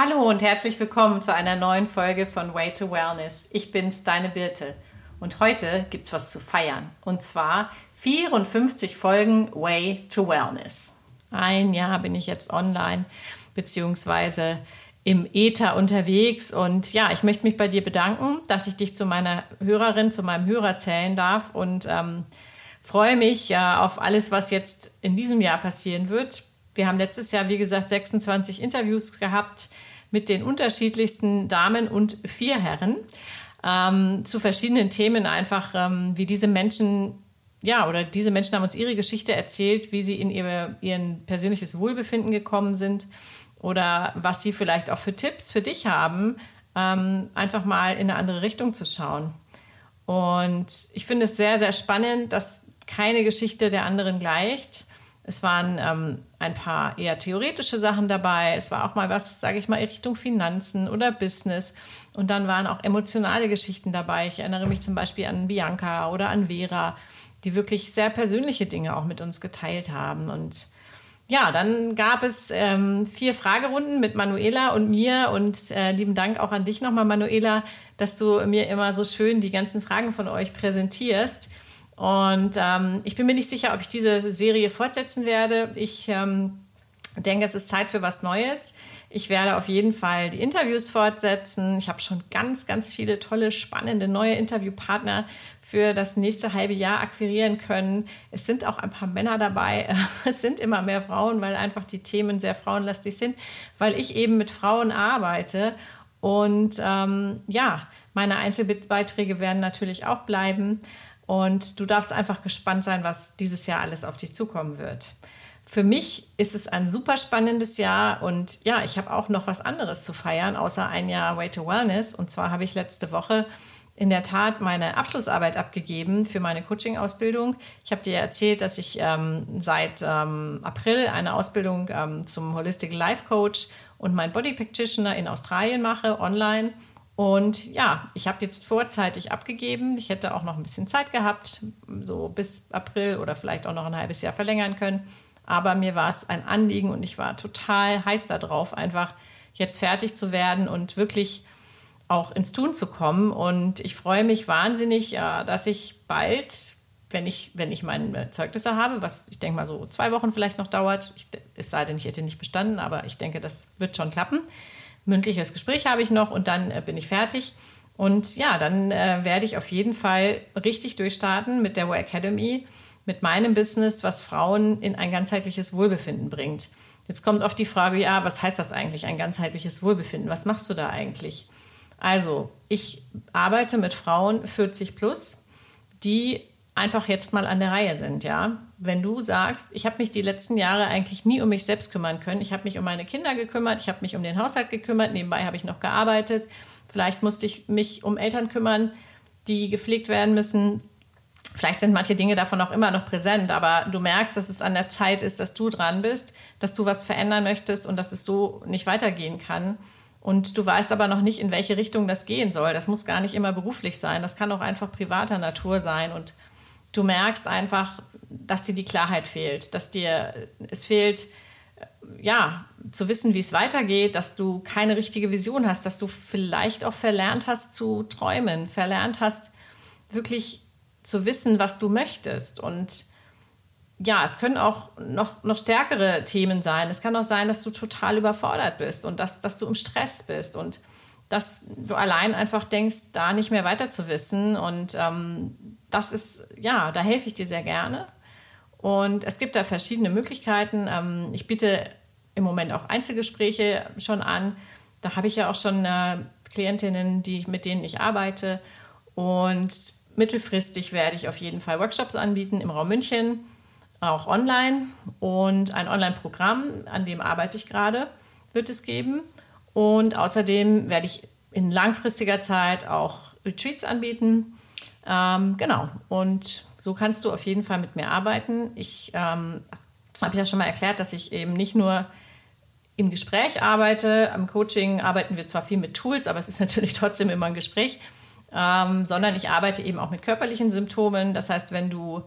Hallo und herzlich willkommen zu einer neuen Folge von Way to Wellness. Ich bin's, deine Birte. Und heute gibt's was zu feiern. Und zwar 54 Folgen Way to Wellness. Ein Jahr bin ich jetzt online, beziehungsweise im Äther unterwegs. Und ja, ich möchte mich bei dir bedanken, dass ich dich zu meiner Hörerin, zu meinem Hörer zählen darf und ähm, freue mich ja auf alles, was jetzt in diesem Jahr passieren wird. Wir haben letztes Jahr, wie gesagt, 26 Interviews gehabt mit den unterschiedlichsten Damen und vier Herren ähm, zu verschiedenen Themen einfach, ähm, wie diese Menschen, ja, oder diese Menschen haben uns ihre Geschichte erzählt, wie sie in ihr ihren persönliches Wohlbefinden gekommen sind oder was sie vielleicht auch für Tipps für dich haben, ähm, einfach mal in eine andere Richtung zu schauen. Und ich finde es sehr, sehr spannend, dass keine Geschichte der anderen gleicht es waren ähm, ein paar eher theoretische Sachen dabei. Es war auch mal was, sage ich mal, Richtung Finanzen oder Business. Und dann waren auch emotionale Geschichten dabei. Ich erinnere mich zum Beispiel an Bianca oder an Vera, die wirklich sehr persönliche Dinge auch mit uns geteilt haben. Und ja, dann gab es ähm, vier Fragerunden mit Manuela und mir. Und äh, lieben Dank auch an dich nochmal, Manuela, dass du mir immer so schön die ganzen Fragen von euch präsentierst. Und ähm, ich bin mir nicht sicher, ob ich diese Serie fortsetzen werde. Ich ähm, denke, es ist Zeit für was Neues. Ich werde auf jeden Fall die Interviews fortsetzen. Ich habe schon ganz, ganz viele tolle, spannende neue Interviewpartner für das nächste halbe Jahr akquirieren können. Es sind auch ein paar Männer dabei. Es sind immer mehr Frauen, weil einfach die Themen sehr frauenlastig sind, weil ich eben mit Frauen arbeite. Und ähm, ja, meine Einzelbeiträge werden natürlich auch bleiben. Und du darfst einfach gespannt sein, was dieses Jahr alles auf dich zukommen wird. Für mich ist es ein super spannendes Jahr und ja, ich habe auch noch was anderes zu feiern, außer ein Jahr Way to Wellness. Und zwar habe ich letzte Woche in der Tat meine Abschlussarbeit abgegeben für meine Coaching-Ausbildung. Ich habe dir erzählt, dass ich ähm, seit ähm, April eine Ausbildung ähm, zum Holistic Life Coach und mein Body Practitioner in Australien mache, online. Und ja, ich habe jetzt vorzeitig abgegeben. Ich hätte auch noch ein bisschen Zeit gehabt, so bis April oder vielleicht auch noch ein halbes Jahr verlängern können. Aber mir war es ein Anliegen und ich war total heiß darauf, einfach jetzt fertig zu werden und wirklich auch ins Tun zu kommen. Und ich freue mich wahnsinnig, dass ich bald, wenn ich, wenn ich meine Zeugnisse habe, was ich denke mal so zwei Wochen vielleicht noch dauert, ich, es sei denn, ich hätte nicht bestanden, aber ich denke, das wird schon klappen mündliches Gespräch habe ich noch und dann äh, bin ich fertig. Und ja, dann äh, werde ich auf jeden Fall richtig durchstarten mit der Way Academy, mit meinem Business, was Frauen in ein ganzheitliches Wohlbefinden bringt. Jetzt kommt oft die Frage, ja, was heißt das eigentlich, ein ganzheitliches Wohlbefinden? Was machst du da eigentlich? Also, ich arbeite mit Frauen 40 plus, die einfach jetzt mal an der Reihe sind, ja. Wenn du sagst, ich habe mich die letzten Jahre eigentlich nie um mich selbst kümmern können, ich habe mich um meine Kinder gekümmert, ich habe mich um den Haushalt gekümmert, nebenbei habe ich noch gearbeitet, vielleicht musste ich mich um Eltern kümmern, die gepflegt werden müssen. Vielleicht sind manche Dinge davon auch immer noch präsent, aber du merkst, dass es an der Zeit ist, dass du dran bist, dass du was verändern möchtest und dass es so nicht weitergehen kann. Und du weißt aber noch nicht, in welche Richtung das gehen soll. Das muss gar nicht immer beruflich sein. Das kann auch einfach privater Natur sein. Und du merkst einfach, dass dir die Klarheit fehlt, dass dir es fehlt, ja, zu wissen, wie es weitergeht, dass du keine richtige Vision hast, dass du vielleicht auch verlernt hast zu träumen, verlernt hast, wirklich zu wissen, was du möchtest. Und ja, es können auch noch, noch stärkere Themen sein. Es kann auch sein, dass du total überfordert bist und dass, dass du im Stress bist und dass du allein einfach denkst, da nicht mehr weiter zu wissen. Und ähm, das ist, ja, da helfe ich dir sehr gerne. Und es gibt da verschiedene Möglichkeiten. Ähm, ich biete im Moment auch Einzelgespräche schon an. Da habe ich ja auch schon äh, Klientinnen, die, mit denen ich arbeite. Und mittelfristig werde ich auf jeden Fall Workshops anbieten im Raum München, auch online. Und ein Online-Programm, an dem arbeite ich gerade, wird es geben. Und außerdem werde ich in langfristiger Zeit auch Retreats anbieten ähm, genau. Und so kannst du auf jeden Fall mit mir arbeiten. Ich ähm, habe ja schon mal erklärt, dass ich eben nicht nur im Gespräch arbeite. Am Coaching arbeiten wir zwar viel mit Tools, aber es ist natürlich trotzdem immer ein Gespräch, ähm, sondern ich arbeite eben auch mit körperlichen Symptomen. Das heißt, wenn du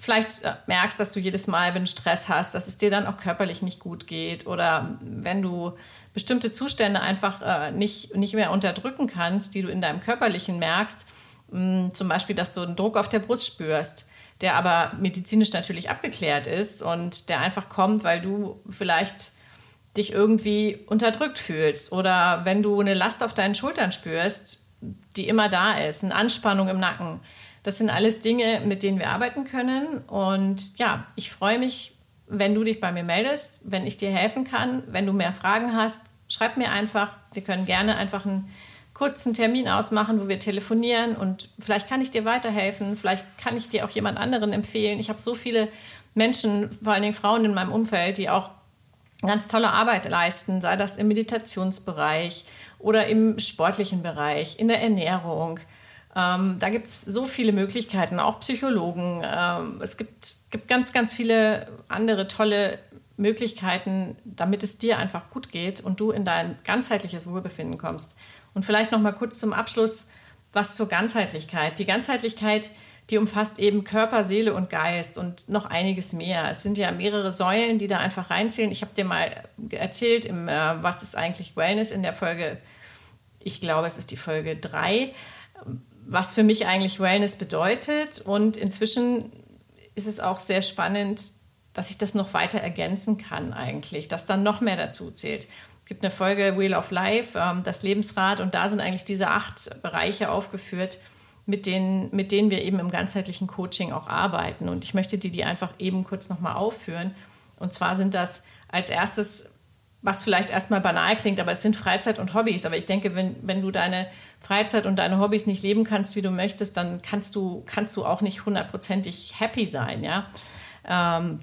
vielleicht äh, merkst, dass du jedes Mal, wenn du Stress hast, dass es dir dann auch körperlich nicht gut geht oder wenn du bestimmte Zustände einfach äh, nicht, nicht mehr unterdrücken kannst, die du in deinem körperlichen merkst, mh, zum Beispiel, dass du einen Druck auf der Brust spürst, der aber medizinisch natürlich abgeklärt ist und der einfach kommt, weil du vielleicht dich irgendwie unterdrückt fühlst oder wenn du eine Last auf deinen Schultern spürst, die immer da ist, eine Anspannung im Nacken das sind alles Dinge, mit denen wir arbeiten können. Und ja, ich freue mich, wenn du dich bei mir meldest, wenn ich dir helfen kann. Wenn du mehr Fragen hast, schreib mir einfach. Wir können gerne einfach einen kurzen Termin ausmachen, wo wir telefonieren und vielleicht kann ich dir weiterhelfen. Vielleicht kann ich dir auch jemand anderen empfehlen. Ich habe so viele Menschen, vor allen Dingen Frauen in meinem Umfeld, die auch ganz tolle Arbeit leisten, sei das im Meditationsbereich oder im sportlichen Bereich, in der Ernährung. Ähm, da gibt es so viele Möglichkeiten, auch Psychologen. Ähm, es gibt, gibt ganz, ganz viele andere tolle Möglichkeiten, damit es dir einfach gut geht und du in dein ganzheitliches Wohlbefinden kommst. Und vielleicht noch mal kurz zum Abschluss was zur Ganzheitlichkeit. Die Ganzheitlichkeit, die umfasst eben Körper, Seele und Geist und noch einiges mehr. Es sind ja mehrere Säulen, die da einfach reinzählen. Ich habe dir mal erzählt, im, äh, was ist eigentlich Wellness in der Folge, ich glaube, es ist die Folge 3 was für mich eigentlich Wellness bedeutet. Und inzwischen ist es auch sehr spannend, dass ich das noch weiter ergänzen kann eigentlich, dass dann noch mehr dazu zählt. Es gibt eine Folge Wheel of Life, ähm, das Lebensrad, und da sind eigentlich diese acht Bereiche aufgeführt, mit denen, mit denen wir eben im ganzheitlichen Coaching auch arbeiten. Und ich möchte dir die einfach eben kurz nochmal aufführen. Und zwar sind das als erstes, was vielleicht erstmal banal klingt, aber es sind Freizeit und Hobbys. Aber ich denke, wenn, wenn du deine Freizeit und deine Hobbys nicht leben kannst, wie du möchtest, dann kannst du, kannst du auch nicht hundertprozentig happy sein. Ja? Ähm,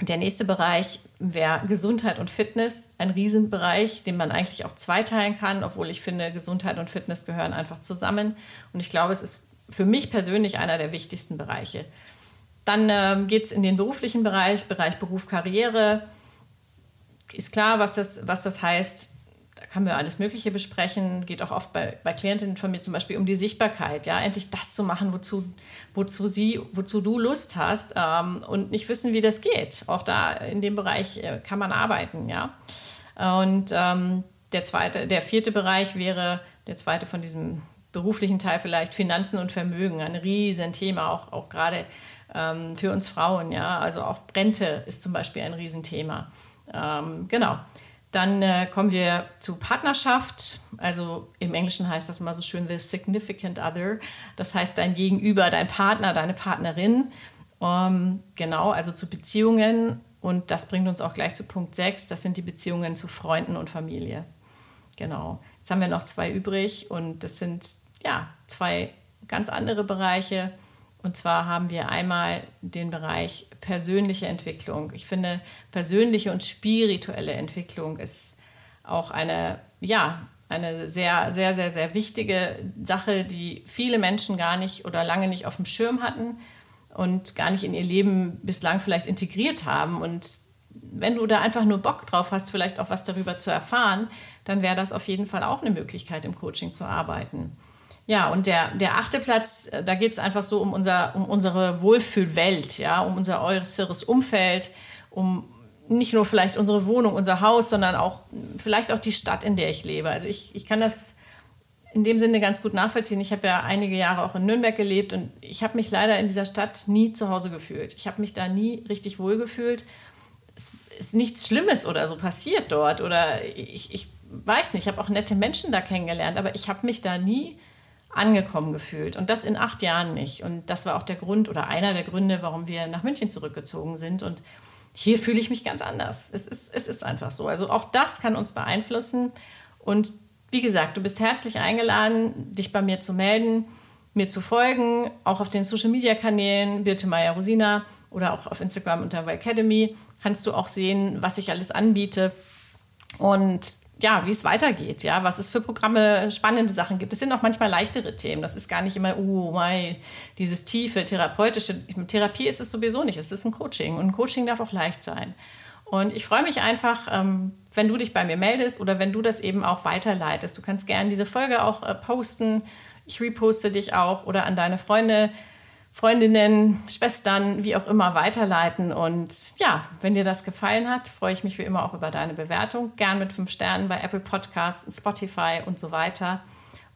der nächste Bereich wäre Gesundheit und Fitness, ein Riesenbereich, den man eigentlich auch zweiteilen kann, obwohl ich finde, Gesundheit und Fitness gehören einfach zusammen. Und ich glaube, es ist für mich persönlich einer der wichtigsten Bereiche. Dann ähm, geht es in den beruflichen Bereich, Bereich Beruf, Karriere. Ist klar, was das, was das heißt kann wir alles Mögliche besprechen. Geht auch oft bei, bei Klientinnen von mir zum Beispiel um die Sichtbarkeit, ja, endlich das zu machen, wozu, wozu sie, wozu du Lust hast ähm, und nicht wissen, wie das geht. Auch da in dem Bereich äh, kann man arbeiten, ja. Und ähm, der zweite, der vierte Bereich wäre der zweite von diesem beruflichen Teil vielleicht Finanzen und Vermögen, ein Riesenthema, auch, auch gerade ähm, für uns Frauen, ja. Also auch Rente ist zum Beispiel ein Riesenthema. Ähm, genau. Dann äh, kommen wir zu Partnerschaft. Also im Englischen heißt das immer so schön the significant other. Das heißt dein Gegenüber, dein Partner, deine Partnerin. Ähm, genau, also zu Beziehungen. Und das bringt uns auch gleich zu Punkt 6. Das sind die Beziehungen zu Freunden und Familie. Genau. Jetzt haben wir noch zwei übrig und das sind ja zwei ganz andere Bereiche. Und zwar haben wir einmal den Bereich persönliche Entwicklung. Ich finde, persönliche und spirituelle Entwicklung ist auch eine, ja, eine sehr, sehr, sehr, sehr wichtige Sache, die viele Menschen gar nicht oder lange nicht auf dem Schirm hatten und gar nicht in ihr Leben bislang vielleicht integriert haben. Und wenn du da einfach nur Bock drauf hast, vielleicht auch was darüber zu erfahren, dann wäre das auf jeden Fall auch eine Möglichkeit, im Coaching zu arbeiten. Ja, und der, der achte Platz, äh, da geht es einfach so um, unser, um unsere Wohlfühlwelt, ja, um unser äußeres Umfeld, um nicht nur vielleicht unsere Wohnung, unser Haus, sondern auch vielleicht auch die Stadt, in der ich lebe. Also ich, ich kann das in dem Sinne ganz gut nachvollziehen. Ich habe ja einige Jahre auch in Nürnberg gelebt und ich habe mich leider in dieser Stadt nie zu Hause gefühlt. Ich habe mich da nie richtig wohl gefühlt. Es ist nichts Schlimmes oder so passiert dort oder ich, ich weiß nicht, ich habe auch nette Menschen da kennengelernt, aber ich habe mich da nie angekommen gefühlt. Und das in acht Jahren nicht. Und das war auch der Grund oder einer der Gründe, warum wir nach München zurückgezogen sind. Und hier fühle ich mich ganz anders. Es ist, es ist einfach so. Also auch das kann uns beeinflussen. Und wie gesagt, du bist herzlich eingeladen, dich bei mir zu melden, mir zu folgen, auch auf den Social Media Kanälen, Birte Meyer Rosina oder auch auf Instagram unter Academy kannst du auch sehen, was ich alles anbiete. Und ja, wie es weitergeht, ja, was es für Programme, spannende Sachen gibt. Es sind auch manchmal leichtere Themen. Das ist gar nicht immer, oh, mein, dieses tiefe therapeutische. Therapie ist es sowieso nicht. Es ist ein Coaching und ein Coaching darf auch leicht sein. Und ich freue mich einfach, ähm, wenn du dich bei mir meldest oder wenn du das eben auch weiterleitest. Du kannst gerne diese Folge auch äh, posten. Ich reposte dich auch oder an deine Freunde Freundinnen, Schwestern, wie auch immer weiterleiten. Und ja, wenn dir das gefallen hat, freue ich mich wie immer auch über deine Bewertung. Gern mit fünf Sternen bei Apple Podcasts, Spotify und so weiter.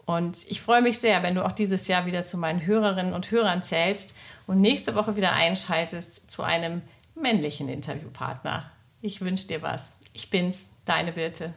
Und ich freue mich sehr, wenn du auch dieses Jahr wieder zu meinen Hörerinnen und Hörern zählst und nächste Woche wieder einschaltest zu einem männlichen Interviewpartner. Ich wünsche dir was. Ich bin's, deine Birte.